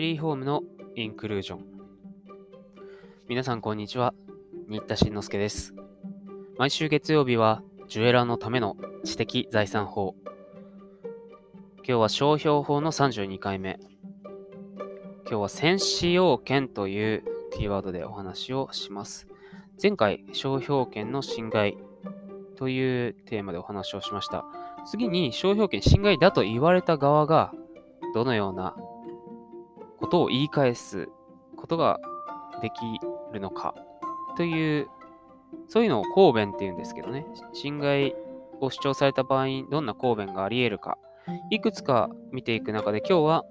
ベリーホームのインクルージョン。皆さんこんにちは。新田慎之介です。毎週月曜日は、ジュエラーのための知的財産法。今日は商標法の32回目。今日は先使用権というキーワードでお話をします。前回、商標権の侵害というテーマでお話をしました。次に商標権侵害だと言われた側がどのようなことを言い返すことができるのかという、そういうのを公弁っていうんですけどね、侵害を主張された場合にどんな公弁があり得るか、いくつか見ていく中で今日は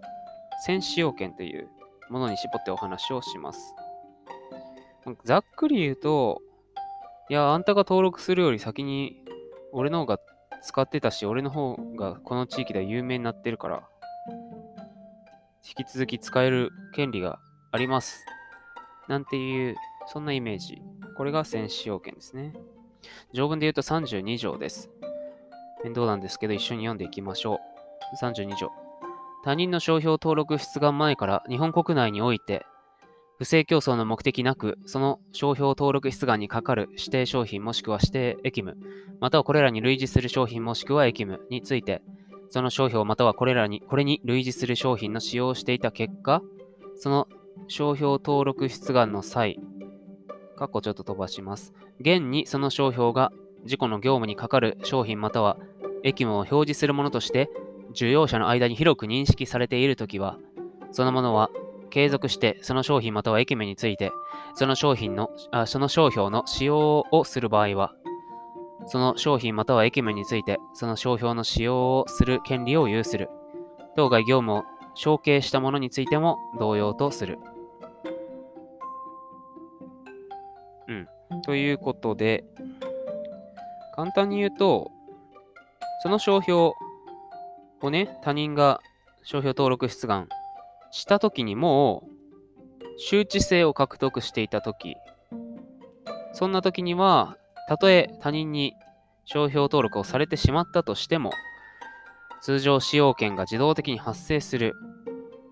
先使用権というものに絞ってお話をします。ざっくり言うと、いや、あんたが登録するより先に俺の方が使ってたし、俺の方がこの地域では有名になってるから、引き続き使える権利があります。なんていう、そんなイメージ。これが先使用権ですね。条文で言うと32条です。面倒なんですけど、一緒に読んでいきましょう。32条。他人の商標登録出願前から日本国内において、不正競争の目的なく、その商標登録出願にかかる指定商品もしくは指定役務、またはこれらに類似する商品もしくは役務について、その商標またはこれらに、これに類似する商品の使用をしていた結果、その商標登録出願の際、かっこちょっと飛ばします。現にその商標が自己の業務にかかる商品または役務を表示するものとして、需要者の間に広く認識されているときは、そのものは継続してその商品または役務について、その商品の、あその商標の使用をする場合は、その商品または役務について、その商標の使用をする権利を有する。当該業務を承継したものについても同様とする。うん。ということで、簡単に言うと、その商標をね、他人が商標登録出願したときにもう、周知性を獲得していたとき、そんなときには、たとえ他人に商標登録をされてしまったとしても、通常使用権が自動的に発生する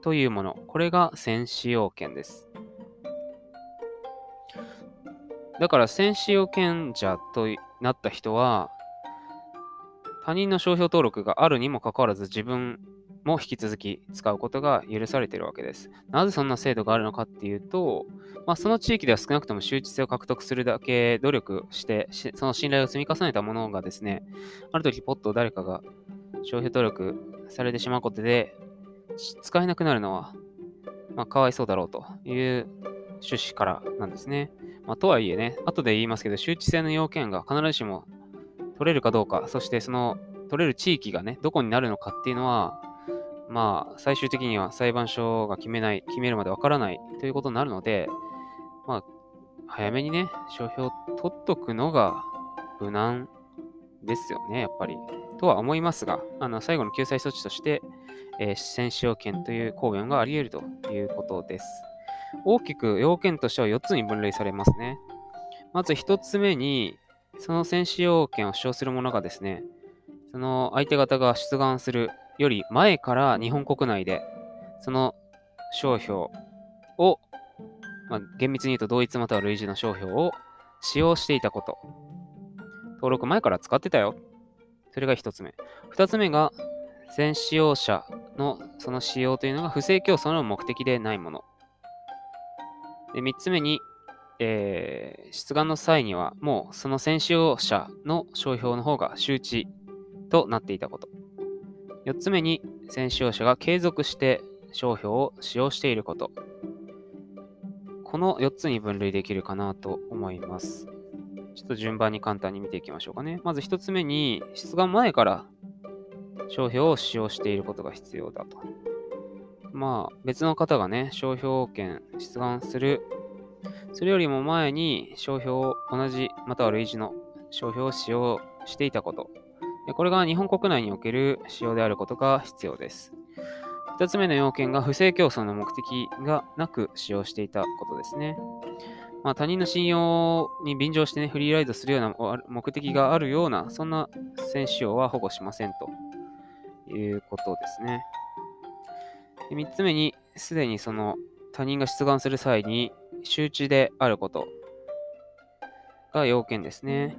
というもの。これが先使用権です。だから先使用権者となった人は、他人の商標登録があるにもかかわらず自分も引き続き使うことが許されているわけです。なぜそんな制度があるのかっていうと、まあ、その地域では少なくとも周知性を獲得するだけ努力して、その信頼を積み重ねたものがですね、ある時ポッと誰かが商標登録されてしまうことで、使えなくなるのは、まあ、かわいそうだろうという趣旨からなんですね。まあ、とはいえね、後で言いますけど、周知性の要件が必ずしも取れるかどうか、そしてその取れる地域がね、どこになるのかっていうのは、まあ、最終的には裁判所が決めない、決めるまでわからないということになるので、まあ、早めにね、商標を取っとくのが無難ですよね、やっぱり。とは思いますが、あの最後の救済措置として、えー、先使用権という公弁があり得るということです。大きく要件としては4つに分類されますね。まず1つ目に、その先使用権を主張する者がですね、その相手方が出願するより前から日本国内で、その商標を、まあ、厳密に言うと同一または類似の商標を使用していたこと。登録前から使ってたよ。それが一つ目。二つ目が、先使用者のその使用というのが不正競争の目的でないもの。で、三つ目に、えー、出願の際にはもうその先使用者の商標の方が周知となっていたこと。4つ目に、先使用者が継続して商標を使用していること。この4つに分類できるかなと思います。ちょっと順番に簡単に見ていきましょうかね。まず1つ目に、出願前から商標を使用していることが必要だと。まあ、別の方がね、商標権出願する。それよりも前に商標を同じ、または類似の商標を使用していたこと。これが日本国内における使用であることが必要です。2つ目の要件が不正競争の目的がなく使用していたことですね。まあ、他人の信用に便乗してね、フリーライドするような目的があるような、そんな選使用は保護しませんということですね。で3つ目に、すでにその他人が出願する際に周知であることが要件ですね。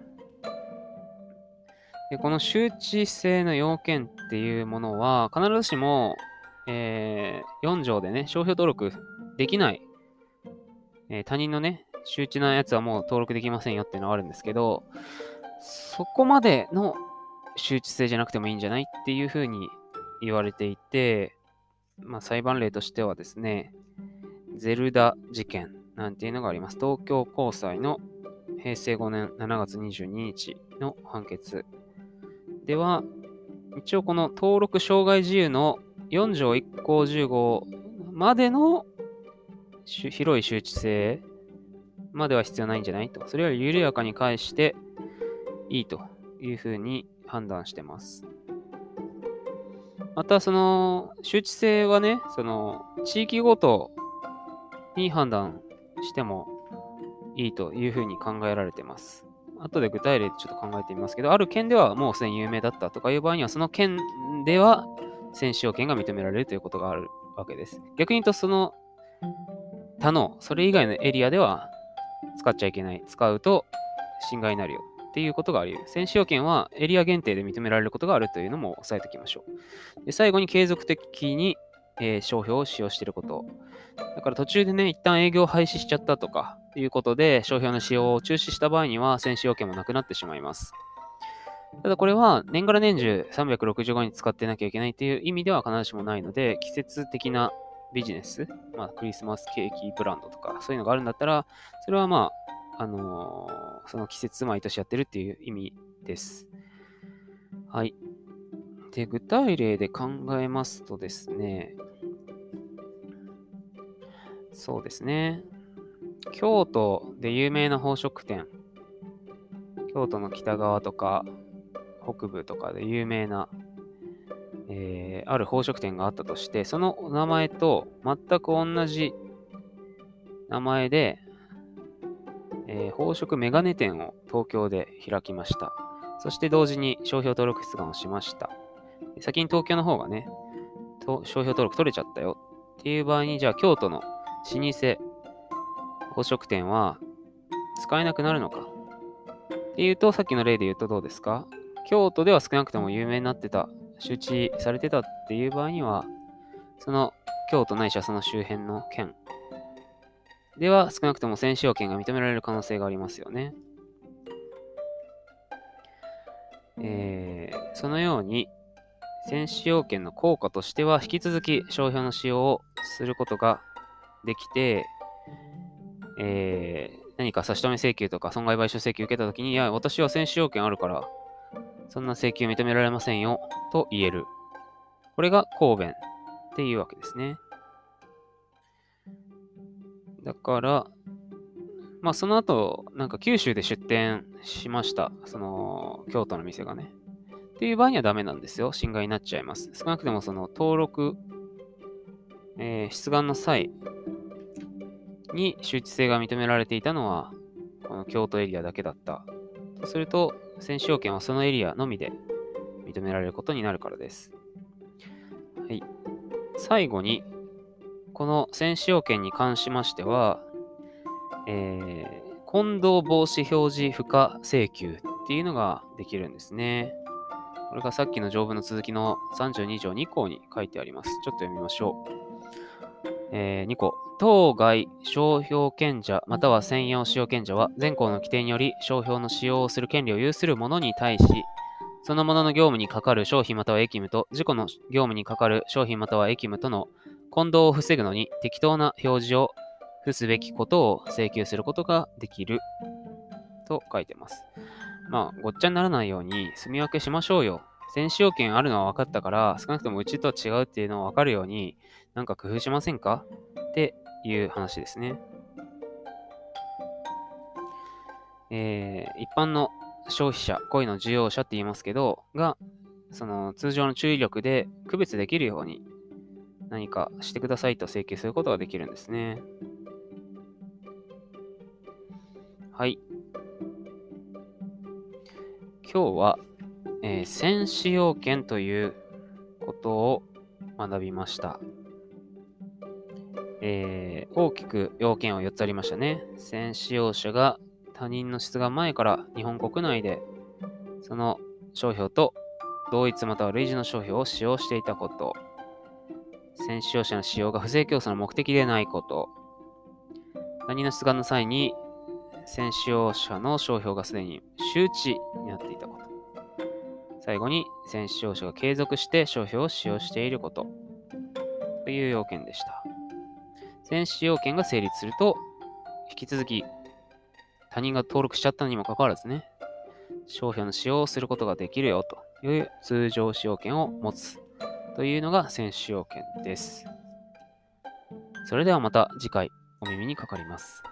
でこの周知性の要件っていうものは必ずしも、えー、4条でね、商標登録できない、えー、他人のね、周知なやつはもう登録できませんよっていうのはあるんですけど、そこまでの周知性じゃなくてもいいんじゃないっていうふうに言われていて、まあ、裁判例としてはですね、ゼルダ事件なんていうのがあります。東京高裁の平成5年7月22日の判決では、一応この登録障害自由の4条1項1 5までの広い周知性までは必要ないんじゃないと。それより緩やかに返していいというふうに判断してます。また、その、周知性はね、その、地域ごとに判断してもいいというふうに考えられてます。後で具体例でちょっと考えてみますけど、ある県ではもうすでに有名だったとかいう場合には、その県では選手要件が認められるということがあるわけです。逆に言うと、その他の、それ以外のエリアでは使っちゃいけない。使うと侵害になるよっていうことがあり得る。選手要件はエリア限定で認められることがあるというのも押さえておきましょう。で最後に継続的に、えー、商標を使用していること。だから途中でね、一旦営業廃止しちゃったとかということで、商標の使用を中止した場合には、選手要件もなくなってしまいます。ただこれは年がら年中365日使ってなきゃいけないという意味では必ずしもないので、季節的なビジネス、まあ、クリスマスケーキブランドとか、そういうのがあるんだったら、それはまあ、あのー、その季節毎年やってるっていう意味です。はい。で、具体例で考えますとですね、そうですね。京都で有名な宝飾店、京都の北側とか北部とかで有名なえー、ある宝飾店があったとして、その名前と全く同じ名前で、えー、宝飾メガネ店を東京で開きました。そして同時に商標登録出願をしました。先に東京の方がね、商標登録取れちゃったよっていう場合に、じゃあ京都の老舗宝飾店は使えなくなるのか？っていうと、さっきの例で言うとどうですか？京都では少なくとも有名になってた周知されてたっていう場合には、その京都ないしはその周辺の県では少なくとも選手要件が認められる可能性がありますよね。えー、そのように、選手要件の効果としては、引き続き商標の使用をすることができて、えー、何か差し止め請求とか損害賠償請求受けたときに、いや、私は選手要件あるから、そんな請求認められませんよと言える。これが公弁っていうわけですね。だから、まあその後、なんか九州で出店しました。その、京都の店がね。っていう場合にはダメなんですよ。侵害になっちゃいます。少なくともその登録、えー、出願の際に周知性が認められていたのは、この京都エリアだけだったとすると、選手要件はそのエリアのみで認められることになるからです。はい。最後に、この選手要件に関しましては、えー、混同防止表示不可請求っていうのができるんですね。これがさっきの条文の続きの32条2項に書いてあります。ちょっと読みましょう。えー、2個。当該商標権者または専用使用権者は全項の規定により商標の使用をする権利を有する者に対し、その者の業務にかかる商品または役務と自己の業務にかかる商品または役務との混同を防ぐのに適当な表示を付すべきことを請求することができると書いてます。まあ、ごっちゃにならないように住み分けしましょうよ。選手要件あるのは分かったから、少なくともうちとは違うっていうのを分かるように、なんか工夫しませんか？っていう話ですね。えー、一般の消費者、恋の需要者って言いますけど、が、その通常の注意力で区別できるように何かしてくださいと請求することができるんですね。はい。今日は、えー、戦士要件ということを学びました。えー大きく要件は4つありましたね。先使用者が他人の出願前から日本国内でその商標と同一または類似の商標を使用していたこと。先使用者の使用が不正競争の目的でないこと。他人の出願の際に先使用者の商標がすでに周知になっていたこと。最後に先使用者が継続して商標を使用していること。という要件でした。選使用権が成立すると、引き続き他人が登録しちゃったにもかかわらずね、商標の使用をすることができるよという通常使用権を持つというのが選使用権です。それではまた次回お耳にかかります。